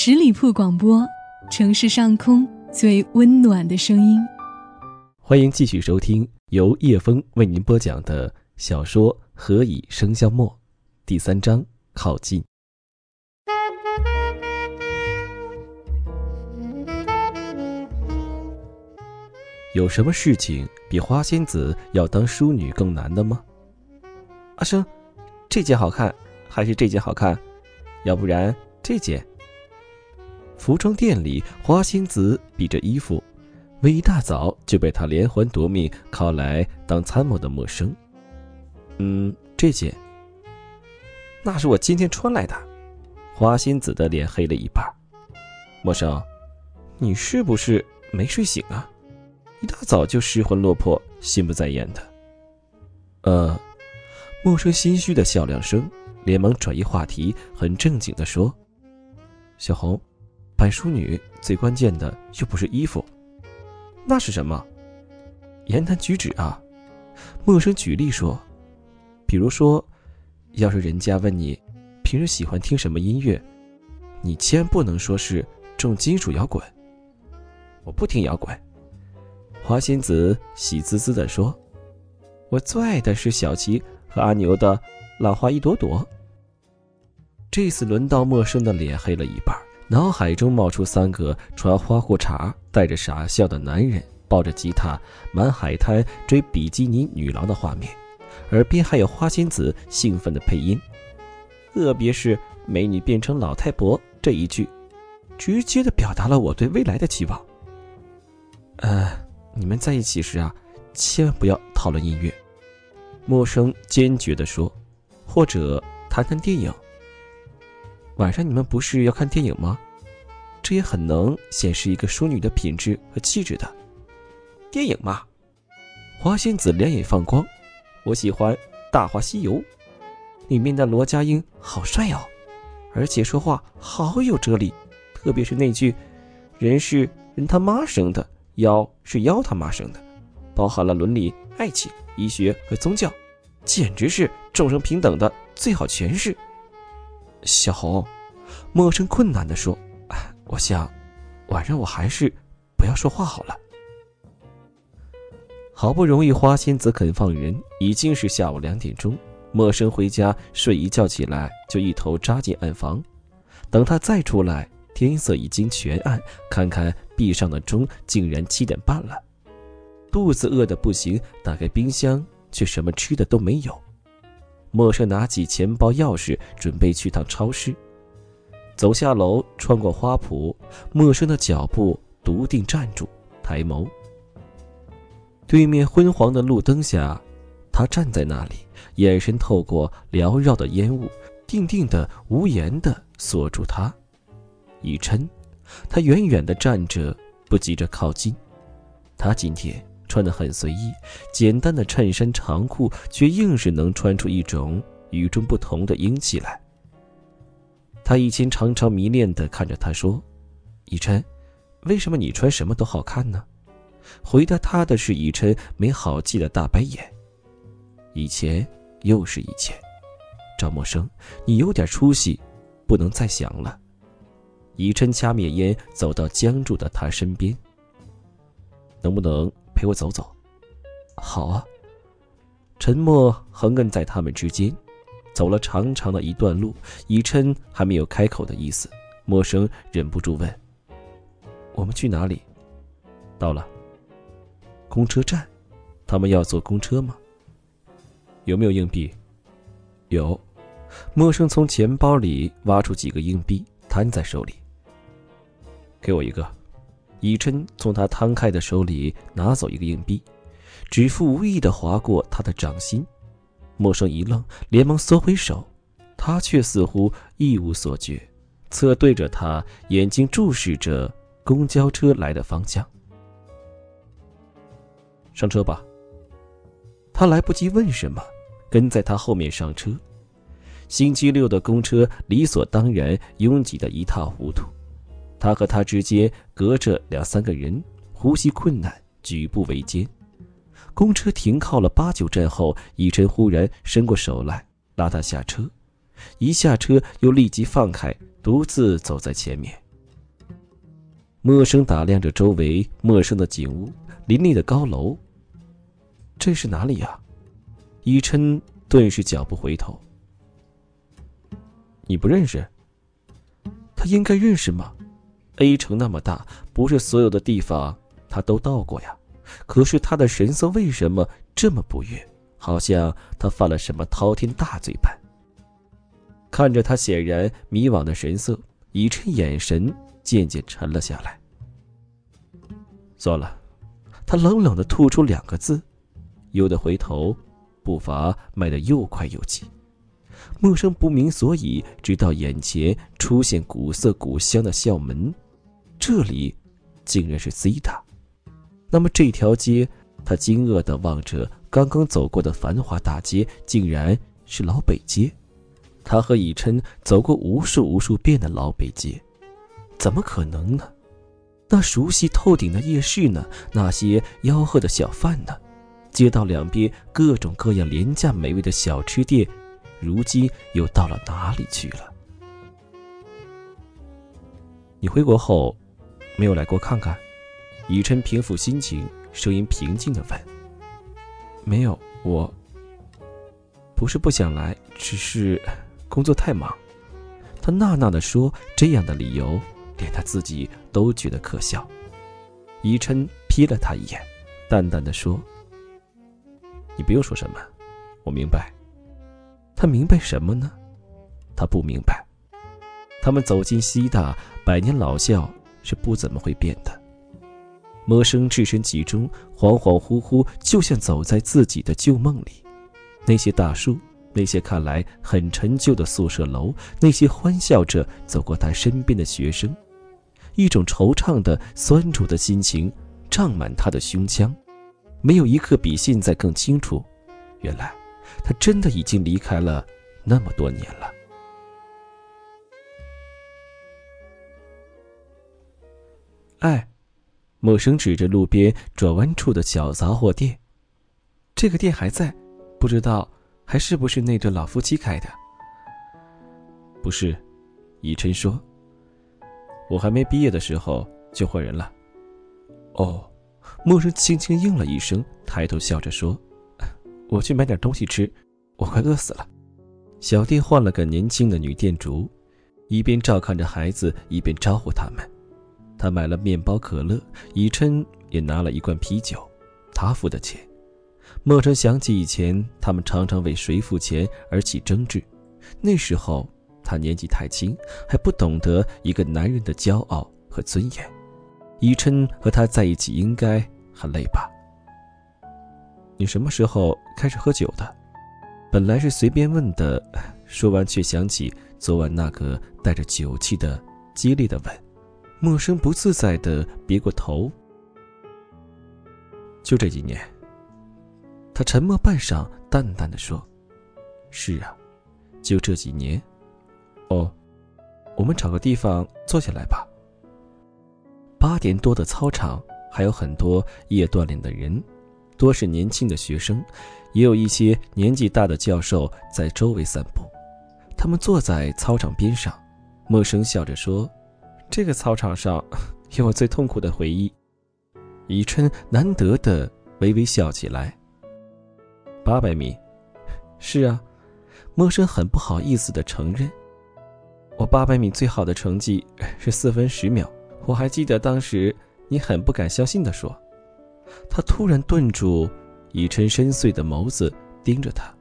十里铺广播，城市上空最温暖的声音。欢迎继续收听由叶枫为您播讲的小说《何以笙箫默》第三章：靠近。有什么事情比花仙子要当淑女更难的吗？阿生，这件好看，还是这件好看？要不然这件？服装店里，花仙子比着衣服，为一大早就被他连环夺命靠来当参谋的陌生。嗯，这件。那是我今天穿来的。花仙子的脸黑了一半。陌生，你是不是没睡醒啊？一大早就失魂落魄、心不在焉的。呃，陌生心虚的笑两声，连忙转移话题，很正经的说：“小红。”扮淑女最关键的又不是衣服，那是什么？言谈举止啊。陌生举例说，比如说，要是人家问你平时喜欢听什么音乐，你千万不能说是重金属摇滚。我不听摇滚。花仙子喜滋滋地说：“我最爱的是小琪和阿牛的《浪花一朵朵》。”这次轮到陌生的脸黑了一半。脑海中冒出三个穿花裤衩、带着傻笑的男人抱着吉他满海滩追比基尼女郎的画面，耳边还有花仙子兴奋的配音，特别是“美女变成老太婆”这一句，直接的表达了我对未来的期望。呃，你们在一起时啊，千万不要讨论音乐。陌生坚决地说，或者谈谈电影。晚上你们不是要看电影吗？这也很能显示一个淑女的品质和气质的。电影嘛，花仙子两眼放光，我喜欢《大话西游》，里面的罗家英好帅哦，而且说话好有哲理，特别是那句“人是人他妈生的，妖是妖他妈生的”，包含了伦理、爱情、医学和宗教，简直是众生平等的最好诠释。小红，陌生困难的说：“我想，晚上我还是不要说话好了。”好不容易花仙子肯放人，已经是下午两点钟。陌生回家睡一觉起来，就一头扎进暗房。等他再出来，天色已经全暗，看看壁上的钟，竟然七点半了。肚子饿得不行，打开冰箱，却什么吃的都没有。陌生拿起钱包、钥匙，准备去趟超市。走下楼，穿过花圃，陌生的脚步笃定站住，抬眸。对面昏黄的路灯下，他站在那里，眼神透过缭绕的烟雾，定定的、无言的锁住他。以琛，他远远的站着，不急着靠近。他今天。穿得很随意，简单的衬衫长裤，却硬是能穿出一种与众不同的英气来。他以前常常迷恋地看着他说：“以琛，为什么你穿什么都好看呢？”回答他的是以琛没好气的大白眼。以前又是以前，赵默笙，你有点出息，不能再想了。以琛掐灭烟，走到僵住的他身边。能不能？陪我走走，好啊。沉默横亘在他们之间，走了长长的一段路，以琛还没有开口的意思。陌生忍不住问：“我们去哪里？”到了。公车站，他们要坐公车吗？有没有硬币？有。陌生从钱包里挖出几个硬币，摊在手里。给我一个。以琛从他摊开的手里拿走一个硬币，指腹无意地划过他的掌心。陌生一愣，连忙缩回手，他却似乎一无所觉，侧对着他，眼睛注视着公交车来的方向。上车吧。他来不及问什么，跟在他后面上车。星期六的公车理所当然拥挤得一塌糊涂。他和他之间隔着两三个人，呼吸困难，举步维艰。公车停靠了八九站后，以琛忽然伸过手来拉他下车，一下车又立即放开，独自走在前面。陌生打量着周围陌生的景物、林立的高楼。这是哪里呀？伊琛顿时脚步回头。你不认识？他应该认识吗？A 城那么大，不是所有的地方他都到过呀。可是他的神色为什么这么不悦？好像他犯了什么滔天大罪般。看着他显然迷惘的神色，以琛眼神渐渐沉了下来。算了，他冷冷的吐出两个字，悠的回头，步伐迈得又快又急。陌生不明所以，直到眼前出现古色古香的校门，这里竟然是 C 塔。那么这条街，他惊愕地望着刚刚走过的繁华大街，竟然是老北街。他和以琛走过无数无数遍的老北街，怎么可能呢？那熟悉透顶的夜市呢？那些吆喝的小贩呢？街道两边各种各样廉价美味的小吃店，如今又到了哪里去了？你回国后，没有来过看看？以琛平复心情，声音平静的问：“没有，我不是不想来，只是 ……”工作太忙，他呐呐的说：“这样的理由，连他自己都觉得可笑。”以琛瞥了他一眼，淡淡的说：“你不用说什么，我明白。”他明白什么呢？他不明白。他们走进西大，百年老校是不怎么会变的。魔生置身其中，恍恍惚惚，就像走在自己的旧梦里。那些大树。那些看来很陈旧的宿舍楼，那些欢笑着走过他身边的学生，一种惆怅的酸楚的心情胀满他的胸腔，没有一刻比现在更清楚。原来，他真的已经离开了那么多年了。哎，陌生指着路边转弯处的小杂货店，这个店还在，不知道。还是不是那对老夫妻开的？不是，以琛说。我还没毕业的时候就换人了。哦，陌生轻轻应了一声，抬头笑着说：“我去买点东西吃，我快饿死了。”小店换了个年轻的女店主，一边照看着孩子，一边招呼他们。他买了面包、可乐，以琛也拿了一罐啤酒，他付的钱。莫尘想起以前他们常常为谁付钱而起争执，那时候他年纪太轻，还不懂得一个男人的骄傲和尊严。以琛和他在一起应该很累吧？你什么时候开始喝酒的？本来是随便问的，说完却想起昨晚那个带着酒气的激烈的吻，陌生不自在的别过头。就这几年。他沉默半晌，淡淡的说：“是啊，就这几年。哦，我们找个地方坐下来吧。”八点多的操场还有很多夜锻炼的人，多是年轻的学生，也有一些年纪大的教授在周围散步。他们坐在操场边上，陌生笑着说：“这个操场上 有我最痛苦的回忆。”以琛难得的微微笑起来。八百米，是啊，陌生很不好意思的承认，我八百米最好的成绩是四分十秒。我还记得当时你很不敢相信的说。他突然顿住，以琛深邃的眸子盯着他。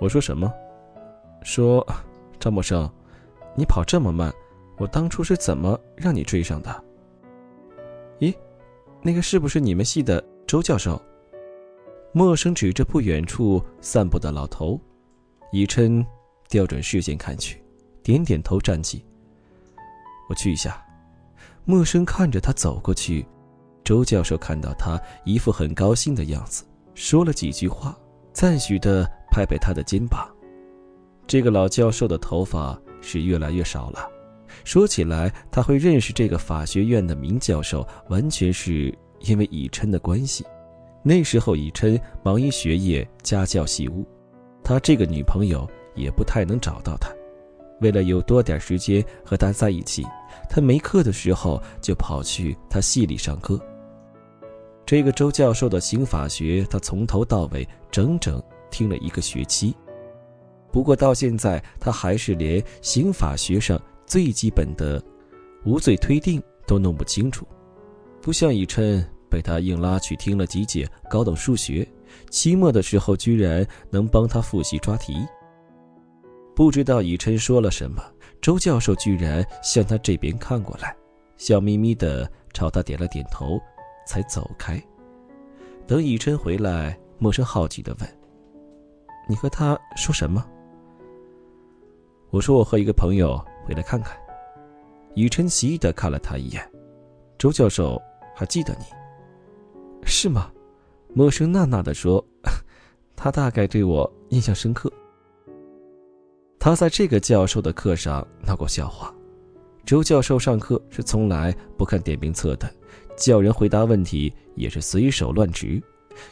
我说什么？说，张默生，你跑这么慢，我当初是怎么让你追上的？咦，那个是不是你们系的周教授？陌生指着不远处散步的老头，以琛调转视线看去，点点头，站起。我去一下。陌生看着他走过去，周教授看到他一副很高兴的样子，说了几句话，赞许的拍拍他的肩膀。这个老教授的头发是越来越少了。说起来，他会认识这个法学院的名教授，完全是因为以琛的关系。那时候，以琛忙于学业，家教细务，他这个女朋友也不太能找到他。为了有多点时间和他在一起，他没课的时候就跑去他系里上课。这个周教授的刑法学，他从头到尾整整听了一个学期。不过到现在，他还是连刑法学上最基本的无罪推定都弄不清楚，不像以琛被他硬拉去听了几节高等数学，期末的时候居然能帮他复习抓题。不知道以琛说了什么，周教授居然向他这边看过来，笑眯眯的朝他点了点头，才走开。等以琛回来，陌生好奇的问：“你和他说什么？”我说我和一个朋友回来看看。雨辰奇异的看了他一眼。周教授还记得你，是吗？陌生娜娜的说，他大概对我印象深刻。他在这个教授的课上闹过笑话。周教授上课是从来不看点名册的，叫人回答问题也是随手乱指。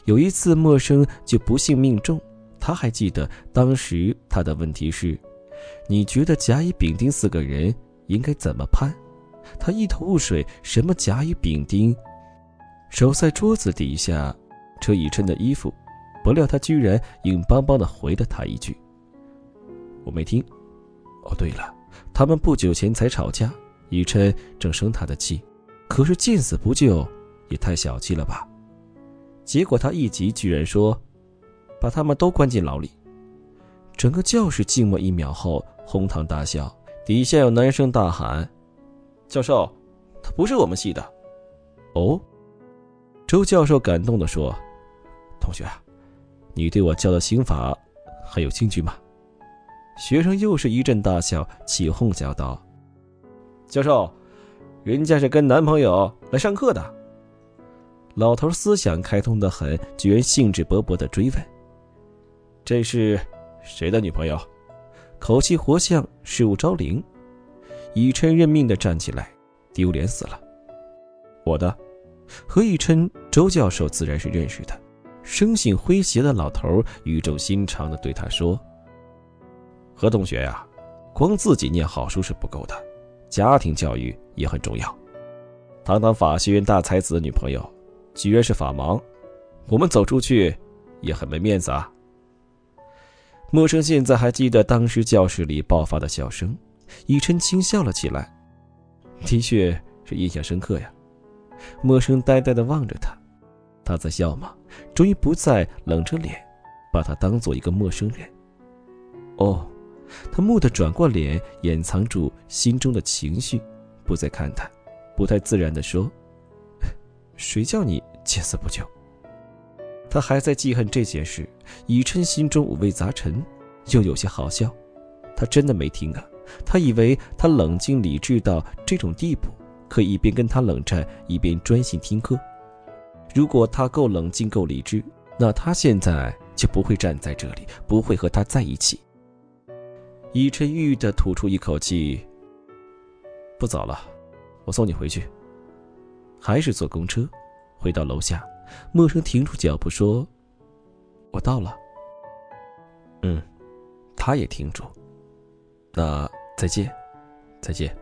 有一次陌生就不幸命中，他还记得当时他的问题是。你觉得甲乙丙丁四个人应该怎么判？他一头雾水，什么甲乙丙丁？手在桌子底下，扯以琛的衣服，不料他居然硬邦邦的回了他一句：“我没听。”哦，对了，他们不久前才吵架，以琛正生他的气，可是见死不救，也太小气了吧？结果他一急，居然说：“把他们都关进牢里。”整个教室静默一秒后，哄堂大笑。底下有男生大喊：“教授，他不是我们系的。”哦，周教授感动地说：“同学，你对我教的刑法还有兴趣吗？”学生又是一阵大笑，起哄叫道：“教授，人家是跟男朋友来上课的。”老头思想开通的很，居然兴致勃勃地追问：“这是？”谁的女朋友？口气活像事物招灵。以琛认命的站起来，丢脸死了。我的，何以琛，周教授自然是认识的。生性诙谐的老头语重心长的对他说：“何同学呀，光自己念好书是不够的，家庭教育也很重要。堂堂法学院大才子的女朋友，居然是法盲，我们走出去也很没面子啊。”陌生现在还记得当时教室里爆发的笑声，以琛轻笑了起来，的确是印象深刻呀。陌生呆呆地望着他，他在笑吗？终于不再冷着脸，把他当做一个陌生人。哦，他蓦地转过脸，掩藏住心中的情绪，不再看他，不太自然地说：“谁叫你见死不救？”他还在记恨这件事，以琛心中五味杂陈，又有些好笑。他真的没听啊！他以为他冷静理智到这种地步，可以一边跟他冷战，一边专心听课。如果他够冷静、够理智，那他现在就不会站在这里，不会和他在一起。以琛郁郁地吐出一口气。不早了，我送你回去。还是坐公车，回到楼下。陌生停住脚步说：“我到了。”嗯，他也停住。那再见，再见。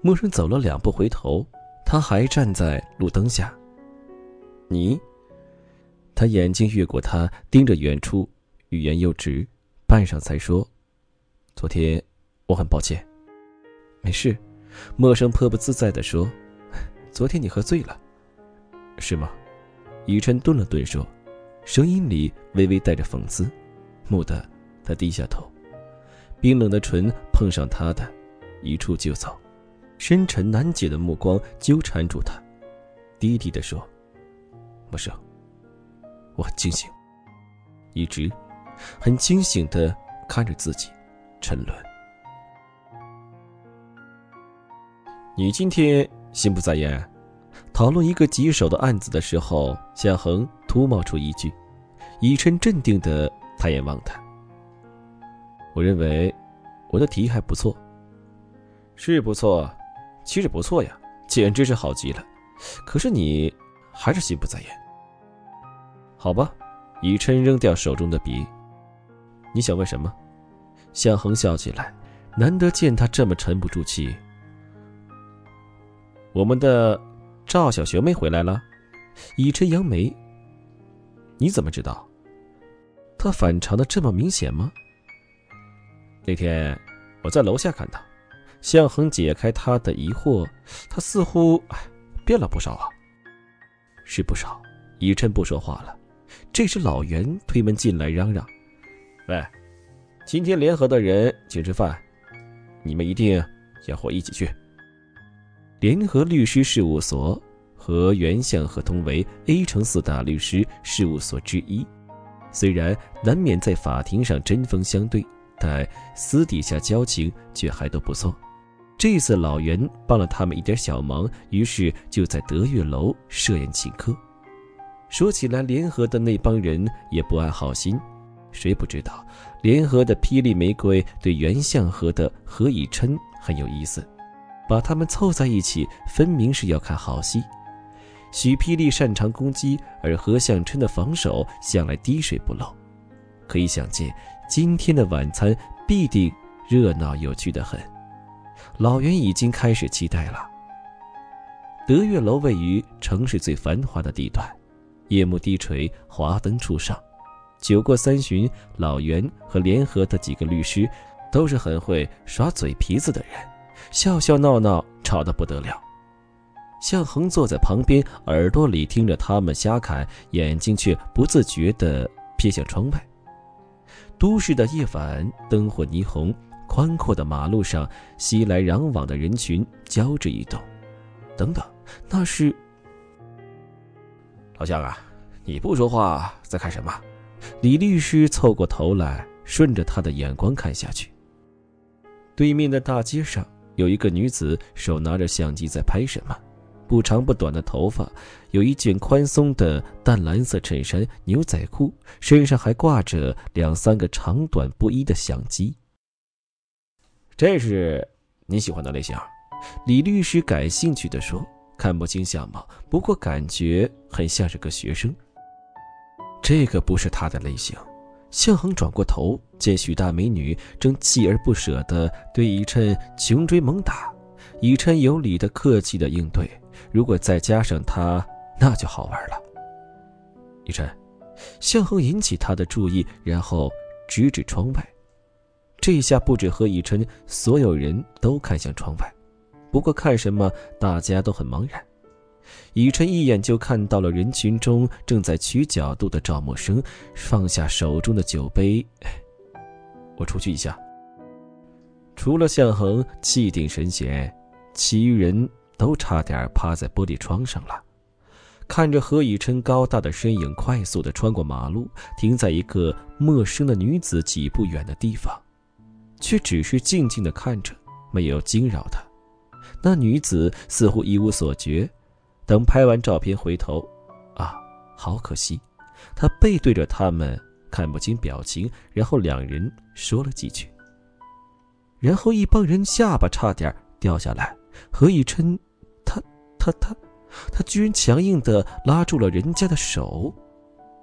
陌生走了两步，回头，他还站在路灯下。你？他眼睛越过他，盯着远处，欲言又止，半晌才说：“昨天我很抱歉。”没事。陌生颇不自在地说：“昨天你喝醉了，是吗？”以琛顿了顿，说，声音里微微带着讽刺。蓦地，他低下头，冰冷的唇碰上他的，一触就走。深沉难解的目光纠缠住他，低低的说：“陌生，我很清醒，一直很清醒的看着自己沉沦。你今天心不在焉？”讨论一个棘手的案子的时候，向恒突冒出一句：“以琛镇定的抬眼望他。”我认为我的提议还不错，是不错，其实不错呀，简直是好极了。可是你还是心不在焉。好吧，以琛扔掉手中的笔。你想问什么？向恒笑起来，难得见他这么沉不住气。我们的赵小学妹回来了，以琛扬眉。你怎么知道？他反常的这么明显吗？那天我在楼下看到，向恒解开他的疑惑，他似乎变了不少啊。是不少。以琛不说话了。这时老袁推门进来，嚷嚷：“喂，今天联合的人请吃饭，你们一定要和我一起去。”联合律师事务所和原相合同为 A 城四大律师事务所之一，虽然难免在法庭上针锋相对，但私底下交情却还都不错。这次老袁帮了他们一点小忙，于是就在德月楼设宴请客。说起来，联合的那帮人也不安好心，谁不知道联合的霹雳玫瑰对袁相和的何以琛很有意思，把他们凑在一起，分明是要看好戏。许霹雳擅长攻击，而何向琛的防守向来滴水不漏，可以想见，今天的晚餐必定热闹有趣的很。老袁已经开始期待了。德月楼位于城市最繁华的地段。夜幕低垂，华灯初上。酒过三巡，老袁和联合的几个律师都是很会耍嘴皮子的人，笑笑闹闹，吵得不得了。向恒坐在旁边，耳朵里听着他们瞎侃，眼睛却不自觉地瞥向窗外。都市的夜晚，灯火霓虹，宽阔的马路上，熙来攘往的人群交织移动。等等，那是……老向啊，你不说话，在看什么？李律师凑过头来，顺着他的眼光看下去。对面的大街上，有一个女子手拿着相机在拍什么，不长不短的头发，有一件宽松的淡蓝色衬衫、牛仔裤，身上还挂着两三个长短不一的相机。这是你喜欢的类型？李律师感兴趣地说。看不清相貌，不过感觉很像是个学生。这个不是他的类型。向恒转过头，见许大美女正锲而不舍地对以琛穷追猛打，以琛有礼的客气的应对。如果再加上他，那就好玩了。以琛，向恒引起他的注意，然后指指窗外。这下不止和以琛，所有人都看向窗外。不过看什么，大家都很茫然。以琛一眼就看到了人群中正在取角度的赵默笙，放下手中的酒杯。我出去一下。除了向恒气定神闲，其余人都差点趴在玻璃窗上了。看着何以琛高大的身影快速的穿过马路，停在一个陌生的女子几步远的地方，却只是静静的看着，没有惊扰他。那女子似乎一无所觉，等拍完照片回头，啊，好可惜，他背对着他们，看不清表情。然后两人说了几句，然后一帮人下巴差点掉下来。何以琛，他他他，他居然强硬的拉住了人家的手。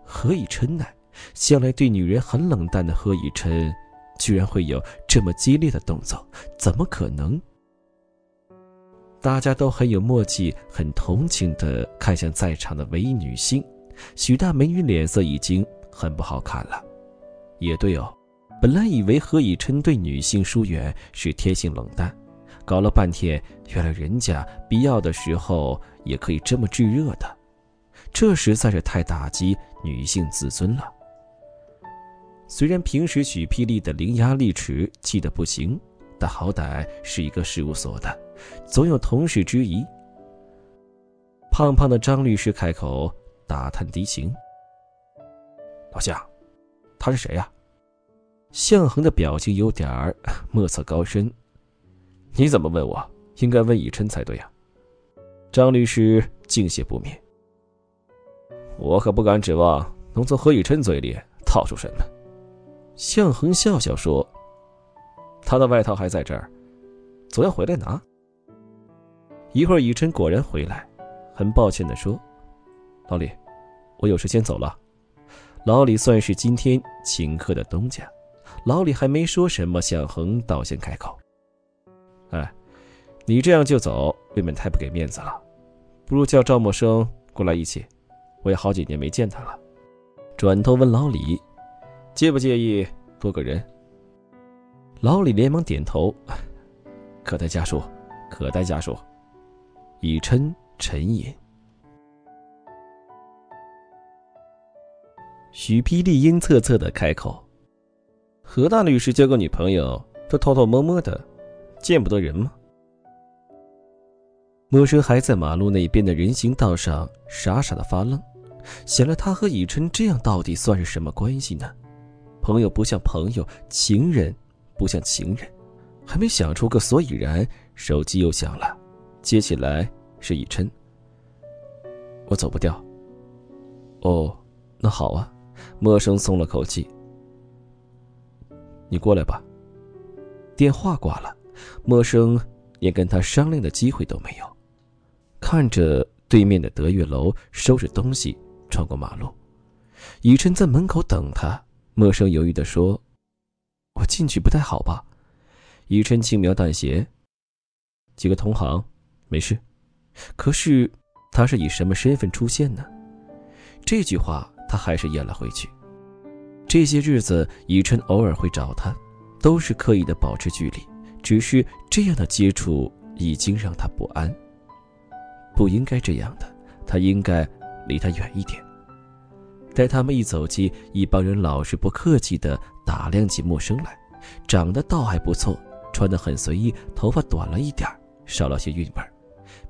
何以琛呢？向来对女人很冷淡的何以琛，居然会有这么激烈的动作？怎么可能？大家都很有默契，很同情地看向在场的唯一女性，许大美女脸色已经很不好看了。也对哦，本来以为何以琛对女性疏远是天性冷淡，搞了半天，原来人家必要的时候也可以这么炙热的，这实在是太打击女性自尊了。虽然平时许霹雳的伶牙俐齿气得不行，但好歹是一个事务所的。总有同事之疑。胖胖的张律师开口打探敌情：“老向，他是谁呀？”向恒的表情有点儿 莫测高深。你怎么问我？应该问以琛才对呀。张律师敬谢不免。我可不敢指望能从何以琛嘴里套出什么。向恒笑笑说：“他的外套还在这儿，总要回来拿。”一会儿，以琛果然回来，很抱歉地说：“老李，我有事先走了。”老李算是今天请客的东家。老李还没说什么，向恒倒先开口。哎，你这样就走，未免太不给面子了。不如叫赵默笙过来一起，我也好几年没见他了。转头问老李，介不介意多个人？老李连忙点头，可待家属，可待家属。以琛沉吟。许霹雳阴恻恻的开口：“何大律师交个女朋友都偷偷摸摸的，见不得人吗？”陌生还在马路那边的人行道上傻傻的发愣，想着他和以琛这样到底算是什么关系呢？朋友不像朋友，情人不像情人，还没想出个所以然，手机又响了，接起来是以琛。我走不掉。哦，那好啊。陌生松了口气，你过来吧。电话挂了，陌生连跟他商量的机会都没有。看着对面的德月楼收拾东西，穿过马路，以琛在门口等他。陌生犹豫的说：“我进去不太好吧？”以琛轻描淡写：“几个同行，没事。”可是他是以什么身份出现呢？这句话。他还是咽了回去。这些日子，以琛偶尔会找他，都是刻意的保持距离。只是这样的接触已经让他不安。不应该这样的，他应该离他远一点。待他们一走近，一帮人老是不客气的打量起陌生来，长得倒还不错，穿得很随意，头发短了一点少了些韵味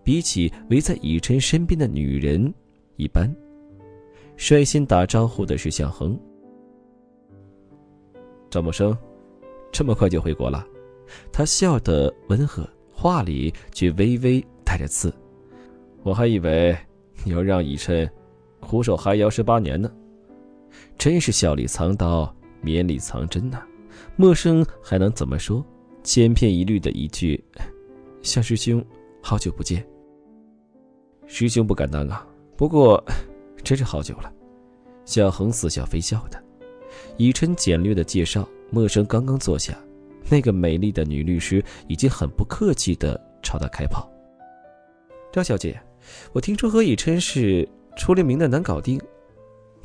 比起围在以琛身边的女人，一般。率先打招呼的是向恒。赵默笙，这么快就回国了？他笑得温和，话里却微微带着刺。我还以为你要让以琛苦守寒窑十八年呢。真是笑里藏刀，绵里藏针呐。默笙还能怎么说？千篇一律的一句：“向师兄，好久不见。”师兄不敢当啊。不过。真是好久了，小恒似笑非笑的。以琛简略的介绍，陌生刚刚坐下，那个美丽的女律师已经很不客气的朝他开炮。赵小姐，我听说何以琛是出了名的难搞定，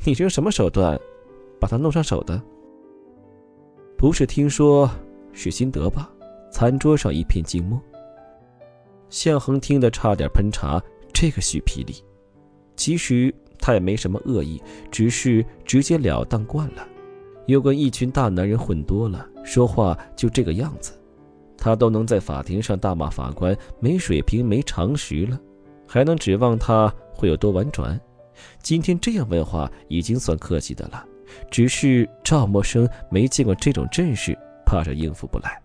你是用什么手段把他弄上手的？不是听说，是心得吧？餐桌上一片静默。向恒听得差点喷茶，这个许霹雳，其实。他也没什么恶意，只是直截了当惯了，又跟一群大男人混多了，说话就这个样子。他都能在法庭上大骂法官没水平、没常识了，还能指望他会有多婉转？今天这样问话已经算客气的了，只是赵默笙没见过这种阵势，怕是应付不来。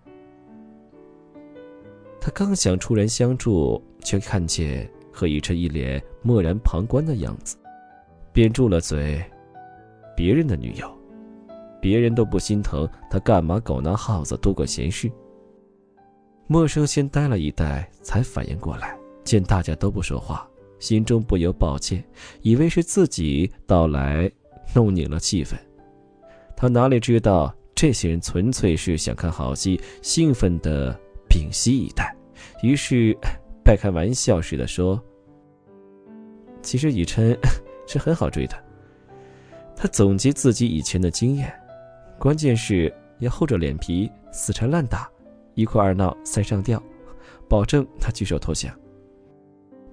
他刚想出人相助，却看见何以琛一脸漠然旁观的样子。便住了嘴，别人的女友，别人都不心疼，他干嘛狗拿耗子多管闲事？陌生先呆了一呆，才反应过来，见大家都不说话，心中不由抱歉，以为是自己到来弄拧了气氛。他哪里知道，这些人纯粹是想看好戏，兴奋的屏息以待，于是半开玩笑似的说：“其实以琛。”是很好追的。他总结自己以前的经验，关键是要厚着脸皮死缠烂打，一哭二闹三上吊，保证他举手投降。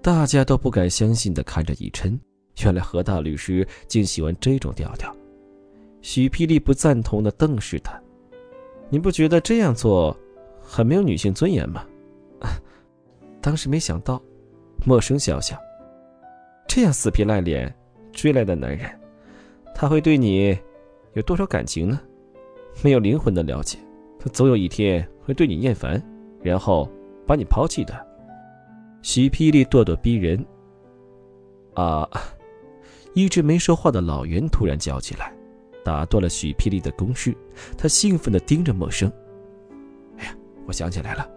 大家都不敢相信的看着以琛，原来何大律师竟喜欢这种调调。许霹雳不赞同的瞪视他：“你不觉得这样做很没有女性尊严吗？”当时没想到，陌生笑笑，这样死皮赖脸。追来的男人，他会对你有多少感情呢？没有灵魂的了解，他总有一天会对你厌烦，然后把你抛弃的。许霹雳咄咄逼人。啊！一直没说话的老袁突然叫起来，打断了许霹雳的攻势。他兴奋地盯着陌生。哎呀，我想起来了，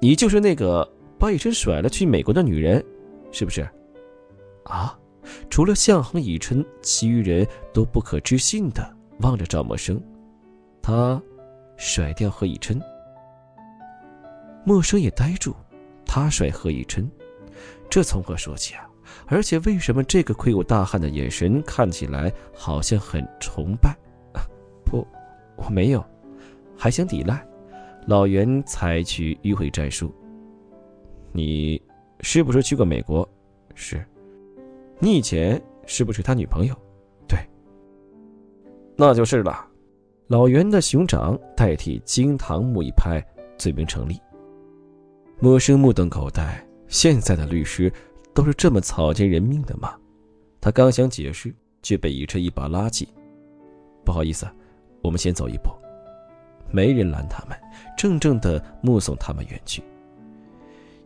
你就是那个把以琛甩了去美国的女人，是不是？啊？除了向恒、以琛，其余人都不可置信的望着赵默笙。他甩掉何以琛。默笙也呆住。他甩何以琛，这从何说起啊？而且为什么这个魁梧大汉的眼神看起来好像很崇拜？不，我没有，还想抵赖。老袁采取迂回战术。你是不是去过美国？是。你以前是不是他女朋友？对。那就是了。老袁的熊掌代替金堂木一拍，罪名成立。陌生目瞪口呆。现在的律师都是这么草菅人命的吗？他刚想解释，却被以琛一把拉起。不好意思，我们先走一步。没人拦他们，怔怔的目送他们远去。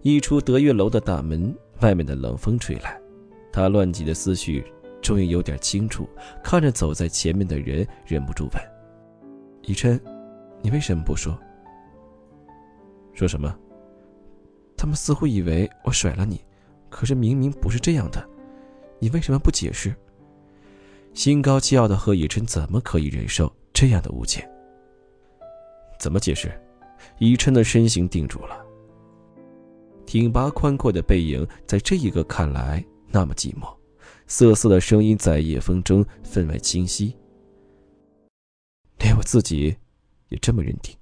一出德月楼的大门，外面的冷风吹来，他乱急的思绪终于有点清楚。看着走在前面的人，忍不住问：“以琛，你为什么不说？说什么？”他们似乎以为我甩了你，可是明明不是这样的，你为什么不解释？心高气傲的何以琛怎么可以忍受这样的误解？怎么解释？以琛的身形定住了，挺拔宽阔的背影在这一个看来那么寂寞，瑟瑟的声音在夜风中分外清晰，连我自己也这么认定。